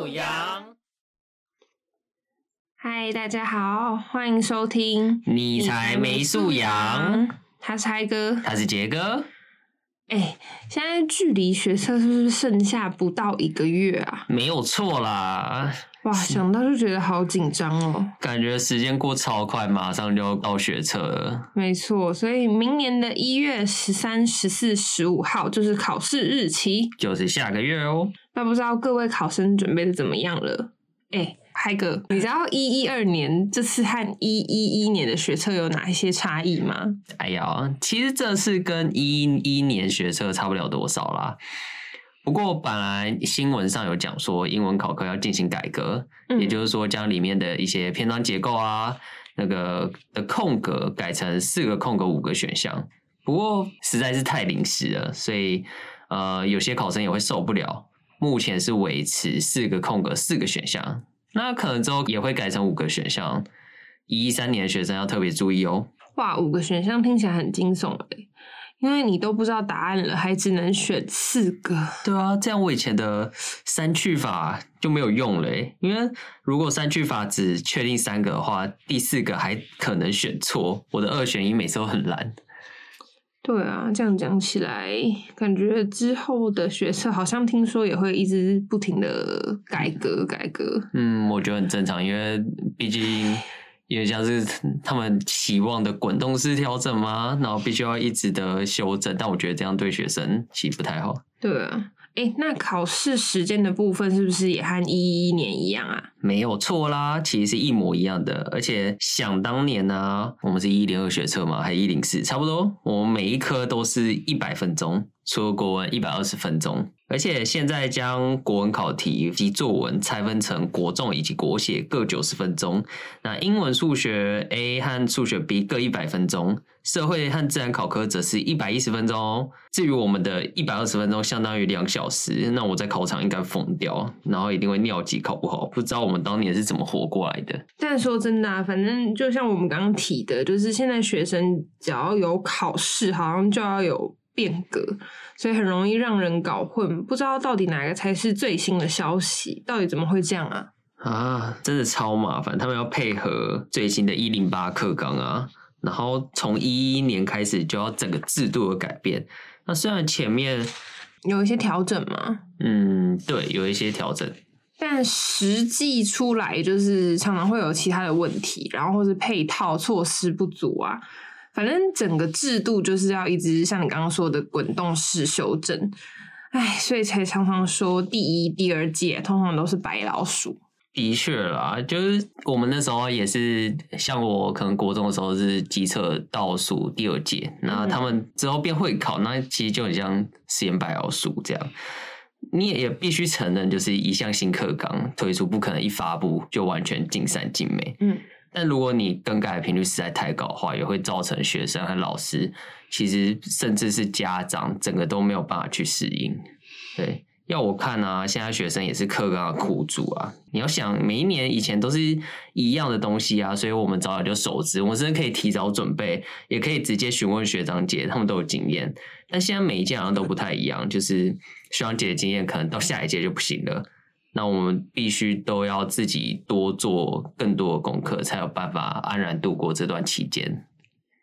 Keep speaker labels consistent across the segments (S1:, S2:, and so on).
S1: 素养。
S2: 嗨，大家好，欢迎收听。
S1: 你才没素养。
S2: 他是嗨哥，
S1: 他是杰哥。
S2: 哎，现在距离学测是不是剩下不到一个月啊？
S1: 没有错啦。
S2: 哇，想到就觉得好紧张哦。
S1: 感觉时间过超快，马上就要到学测了。
S2: 没错，所以明年的一月十三、十四、十五号就是考试日期，
S1: 就是下个月哦。
S2: 那不知道各位考生准备的怎么样了？哎，嗨哥，你知道一一二年这次和一一一年的学测有哪一些差异吗？
S1: 哎呀，其实这次跟一一年学测差不了多少啦。不过本来新闻上有讲说，英文考科要进行改革，也就是说将里面的一些篇章结构啊，那个的空格改成四个空格五个选项。不过实在是太临时了，所以呃有些考生也会受不了。目前是维持四个空格四个选项，那可能之后也会改成五个选项。一三年的学生要特别注意哦。
S2: 哇，五个选项听起来很惊悚诶。因为你都不知道答案了，还只能选四个。
S1: 对啊，这样我以前的三去法就没有用了。因为如果三去法只确定三个的话，第四个还可能选错。我的二选一每次都很烂。
S2: 对啊，这样讲起来，感觉之后的学测好像听说也会一直不停的改革改革。
S1: 嗯，我觉得很正常，因为毕竟。因为像是他们期望的滚动式调整嘛？然后必须要一直的修正，但我觉得这样对学生其实不太好。
S2: 对啊，哎，那考试时间的部分是不是也和一一年一样啊？
S1: 没有错啦，其实是一模一样的。而且想当年呢，我们是一零二学测嘛，还一零四，差不多，我们每一科都是一百分钟，除了国文一百二十分钟。而且现在将国文考题及作文拆分成国重以及国写各九十分钟，那英文、数学 A 和数学 B 各一百分钟，社会和自然考科则是一百一十分钟。至于我们的一百二十分钟，相当于两小时，那我在考场应该疯掉，然后一定会尿急，考不好。不知道我们当年是怎么活过来的。
S2: 但说真的，啊，反正就像我们刚刚提的，就是现在学生只要有考试，好像就要有。变革，所以很容易让人搞混，不知道到底哪个才是最新的消息，到底怎么会这样啊？
S1: 啊，真的超麻烦，他们要配合最新的一零八课纲啊，然后从一一年开始就要整个制度的改变。那虽然前面
S2: 有一些调整嘛，
S1: 嗯，对，有一些调整，
S2: 但实际出来就是常常会有其他的问题，然后或是配套措施不足啊。反正整个制度就是要一直像你刚刚说的滚动式修正，哎，所以才常常说第一、第二届通常都是白老鼠。
S1: 的确啦，就是我们那时候也是，像我可能国中的时候是机测倒数第二届，那他们之后变会考，那其实就很像实验白老鼠这样。你也也必须承认，就是一项新课纲推出，不可能一发布就完全尽善尽美。嗯。但如果你更改频率实在太高的话，也会造成学生和老师，其实甚至是家长，整个都没有办法去适应。对，要我看啊，现在学生也是课纲的苦主啊。你要想，每一年以前都是一样的东西啊，所以我们早早就熟知，我们甚至可以提早准备，也可以直接询问学长姐，他们都有经验。但现在每一届好像都不太一样，就是学长姐的经验可能到下一届就不行了。那我们必须都要自己多做更多的功课，才有办法安然度过这段期间。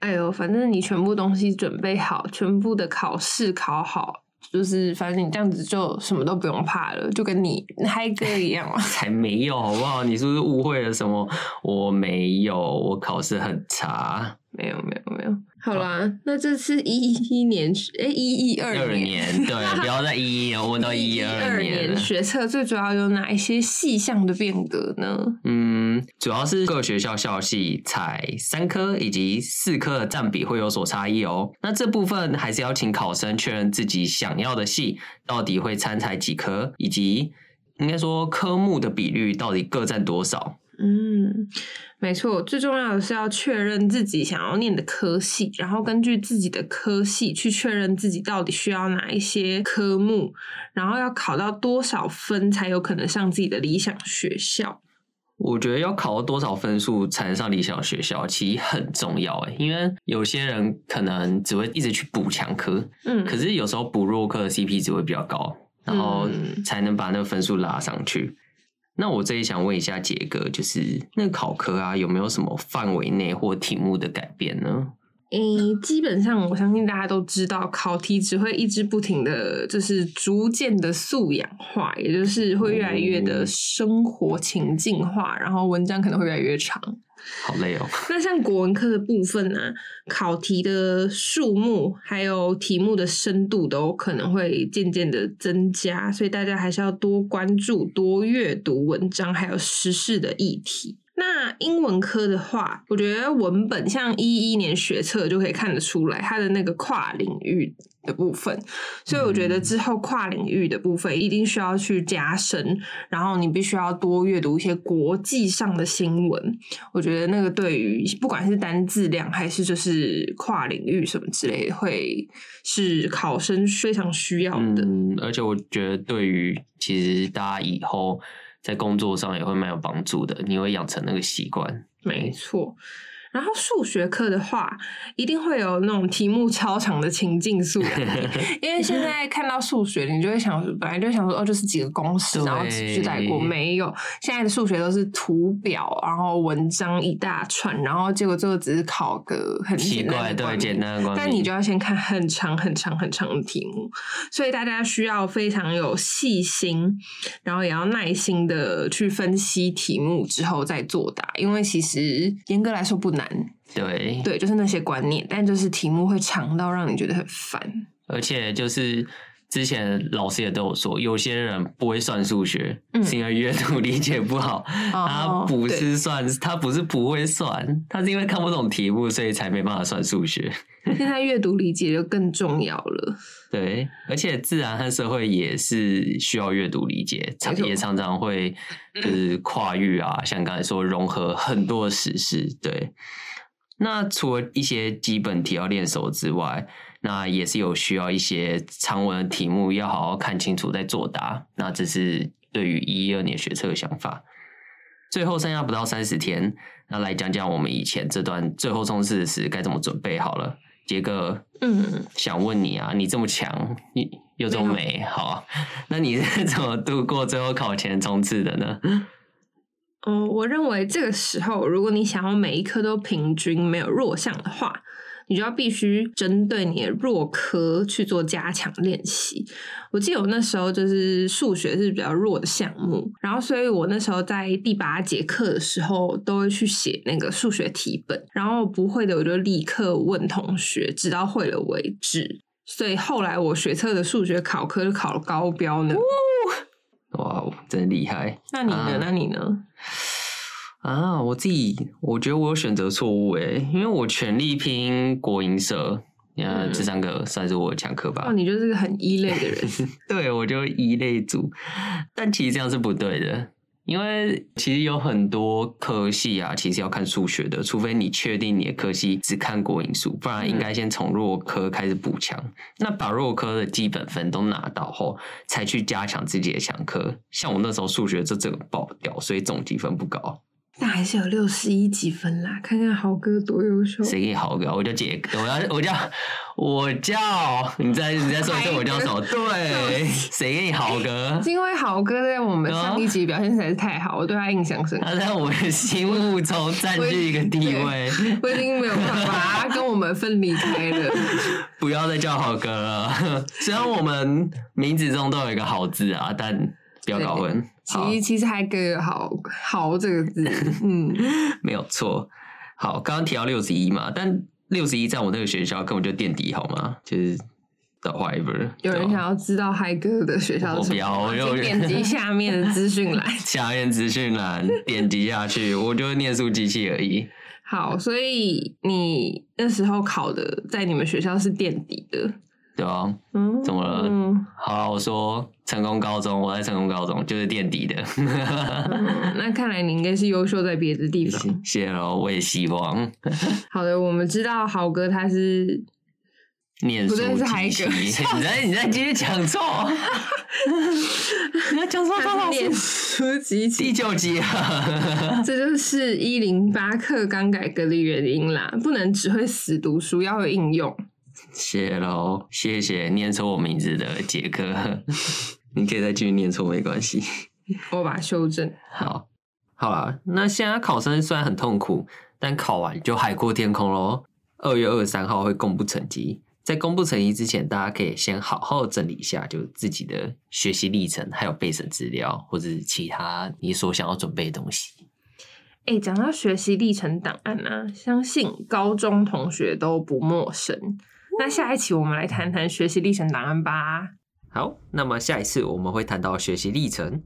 S2: 哎呦，反正你全部东西准备好，全部的考试考好，就是反正你这样子就什么都不用怕了，就跟你嗨哥一样
S1: 才没有好不好？你是不是误会了什么？我没有，我考试很差。
S2: 没有，没有，没有。好啦，那这次一一年，哎，一一二
S1: 年，对，不要再一一年，问到 一二年。
S2: 学测最主要有哪一些细项的变革呢？
S1: 嗯，主要是各学校校系采三科以及四科的占比会有所差异哦。那这部分还是要请考生确认自己想要的系到底会参采几科，以及应该说科目的比率到底各占多少。
S2: 嗯，没错，最重要的是要确认自己想要念的科系，然后根据自己的科系去确认自己到底需要哪一些科目，然后要考到多少分才有可能上自己的理想学校。
S1: 我觉得要考到多少分数才能上理想学校，其实很重要诶，因为有些人可能只会一直去补强科，嗯，可是有时候补弱科的 CP 值会比较高，然后才能把那个分数拉上去。那我这里想问一下杰哥，就是那个考科啊，有没有什么范围内或题目的改变呢？
S2: 诶，基本上我相信大家都知道，考题只会一直不停的就是逐渐的素养化，也就是会越来越的生活情境化，然后文章可能会越来越长。
S1: 好累哦。
S2: 那像国文科的部分呢、考题的数目还有题目的深度都可能会渐渐的增加，所以大家还是要多关注、多阅读文章，还有时事的议题。那英文科的话，我觉得文本像一一年学测就可以看得出来它的那个跨领域的部分，所以我觉得之后跨领域的部分一定需要去加深，然后你必须要多阅读一些国际上的新闻。我觉得那个对于不管是单字量还是就是跨领域什么之类的，会是考生非常需要的。
S1: 嗯，而且我觉得对于其实大家以后在工作上也会蛮有帮助的，你会养成那个习惯。
S2: 没错。然后数学课的话，一定会有那种题目超长的情境素养，因为现在看到数学，你就会想，本来就想说，哦，就是几个公式，然后
S1: 对
S2: 去带过。没有，现在的数学都是图表，然后文章一大串，然后结果最后只是考个很
S1: 奇怪，对。简单的观
S2: 但你就要先看很长很长很长的题目，所以大家需要非常有细心，然后也要耐心的去分析题目之后再作答，因为其实严格来说不难，
S1: 对
S2: 对，就是那些观念，但就是题目会长到让你觉得很烦。
S1: 而且就是之前老师也都有说，有些人不会算数学，
S2: 嗯
S1: 是因为阅读 理解不好。他
S2: 哦
S1: 不是算，他不是不会算，他是因为看不懂题目，所以才没办法算数学。
S2: 现在阅读理解就更重要了。
S1: 对，而且自然和社会也是需要阅读理解，常也常常会 就是跨域啊，像刚才说融合很多的时事。对，那除了一些基本题要练熟之外，那也是有需要一些长文的题目要好好看清楚再作答。那这是对于一二年学测的想法。最后剩下不到三十天，那来讲讲我们以前这段最后冲刺时该怎么准备好了。杰哥，
S2: 嗯，
S1: 想问你啊，你这么强，你又这么美，好啊，那你是怎么度过最后考前冲刺的呢？
S2: 哦，我认为这个时候，如果你想要每一科都平均没有弱项的话，你就要必须针对你的弱科去做加强练习。我记得我那时候就是数学是比较弱的项目，然后所以我那时候在第八节课的时候都会去写那个数学题本，然后不会的我就立刻问同学，直到会了为止。所以后来我学测的数学考科就考了高标呢。
S1: 哇，真厉害
S2: 那你呢？
S1: 啊
S2: 那你呢？
S1: 啊！我自己我觉得我有选择错误诶，因为我全力拼国营社，呃，
S2: 嗯
S1: 这三个算是我的强科吧
S2: 哦，。你就是个很一类的人。
S1: 对，我就一类组，但其实这样是不对的，因为其实有很多科系啊，其实要看数学的，除非你确定你的科系只看国营数，不然应该先从弱科开始补强。那把弱科的基本分都拿到后，才去加强自己的强科。像我那时候数学就整个爆掉，所以总积分不高。
S2: 但还是有六十一几分啦，看看豪哥多优秀。
S1: 谁给你好哥？我叫杰哥，我要我叫我叫你再你再说一次，我叫什么？对，谁给你豪哥？
S2: 是因为豪哥在我们上一集表现实在是太好，我对他印象深刻。
S1: 他在我的心目中占据一个地位，
S2: 我已经没有办法他跟我们分离开了。
S1: 不要再叫豪哥了。虽然我们名字中都有一个好字啊，但不要搞混。好
S2: 其，其实还给好好这个字，嗯，
S1: 没有错。好，刚刚提到六十一嘛，但六十一在我那个学校根本就垫底，好吗？就是的 whatever。
S2: 有人想要知道嗨哥的学校是什么吗？
S1: 我不要我
S2: 点击下面的资讯栏。
S1: 下面资讯栏点击下去，我就是念书机器而已。
S2: 好，所以你那时候考的在你们学校是垫底的，
S1: 对啊，
S2: 嗯，
S1: 怎么了
S2: 嗯，
S1: 好，我说成功高中，我在成功高中就是垫底的。
S2: 嗯那看来你应该是优秀在别的地方。
S1: 谢喽，我也希望
S2: 好的，我们知道豪哥他是
S1: 念书
S2: 不对是海。哥
S1: 你在你在继续讲错，你要讲错多少
S2: 念
S1: 次？
S2: 书机器
S1: 第九集啊！
S2: 这就是一零八课刚改革的原因啦，不能只会死读书，要会应用。
S1: 谢喽，谢谢念错我名字的杰克，你可以再继续念错没关系。
S2: 我把它修正。
S1: 好，好啦，那现在考生虽然很痛苦，但考完就海阔天空喽。二月二十三号会公布成绩，在公布成绩之前，大家可以先好好整理一下，就自己的学习历程，还有备审资料，或者是其他你所想要准备的东西。
S2: 哎，讲到学习历程档案啊，相信高中同学都不陌生。那下一期我们来谈谈学习历程档案吧。
S1: 好，那么下一次我们会谈到学习历程，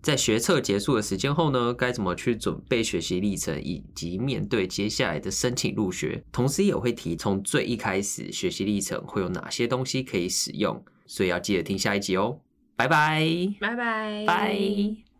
S1: 在学测结束的时间后呢，该怎么去准备学习历程，以及面对接下来的申请入学，同时也会提从最一开始学习历程会有哪些东西可以使用，所以要记得听下一集哦。拜拜，
S2: 拜拜，
S1: 拜。